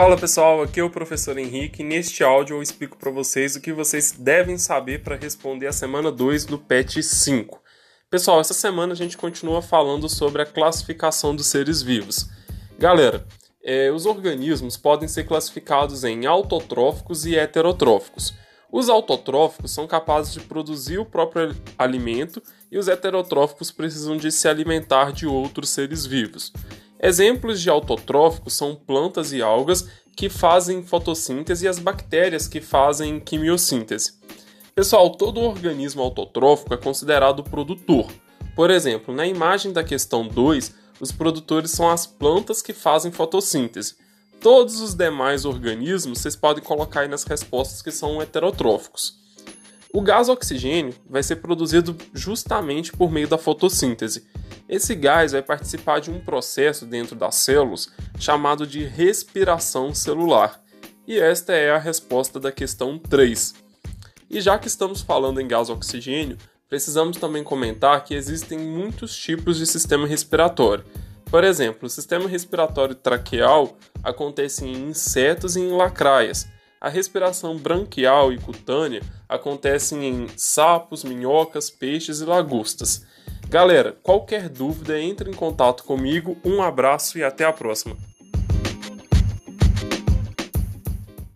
Fala pessoal, aqui é o professor Henrique neste áudio eu explico para vocês o que vocês devem saber para responder a semana 2 do PET 5. Pessoal, essa semana a gente continua falando sobre a classificação dos seres vivos. Galera, é, os organismos podem ser classificados em autotróficos e heterotróficos. Os autotróficos são capazes de produzir o próprio alimento e os heterotróficos precisam de se alimentar de outros seres vivos. Exemplos de autotróficos são plantas e algas que fazem fotossíntese e as bactérias que fazem quimiossíntese. Pessoal, todo organismo autotrófico é considerado produtor. Por exemplo, na imagem da questão 2, os produtores são as plantas que fazem fotossíntese. Todos os demais organismos vocês podem colocar aí nas respostas que são heterotróficos. O gás oxigênio vai ser produzido justamente por meio da fotossíntese. Esse gás vai participar de um processo dentro das células chamado de respiração celular. E esta é a resposta da questão 3. E já que estamos falando em gás oxigênio, precisamos também comentar que existem muitos tipos de sistema respiratório. Por exemplo, o sistema respiratório traqueal acontece em insetos e em lacraias. A respiração branquial e cutânea acontece em sapos, minhocas, peixes e lagostas. Galera, qualquer dúvida, entre em contato comigo. Um abraço e até a próxima.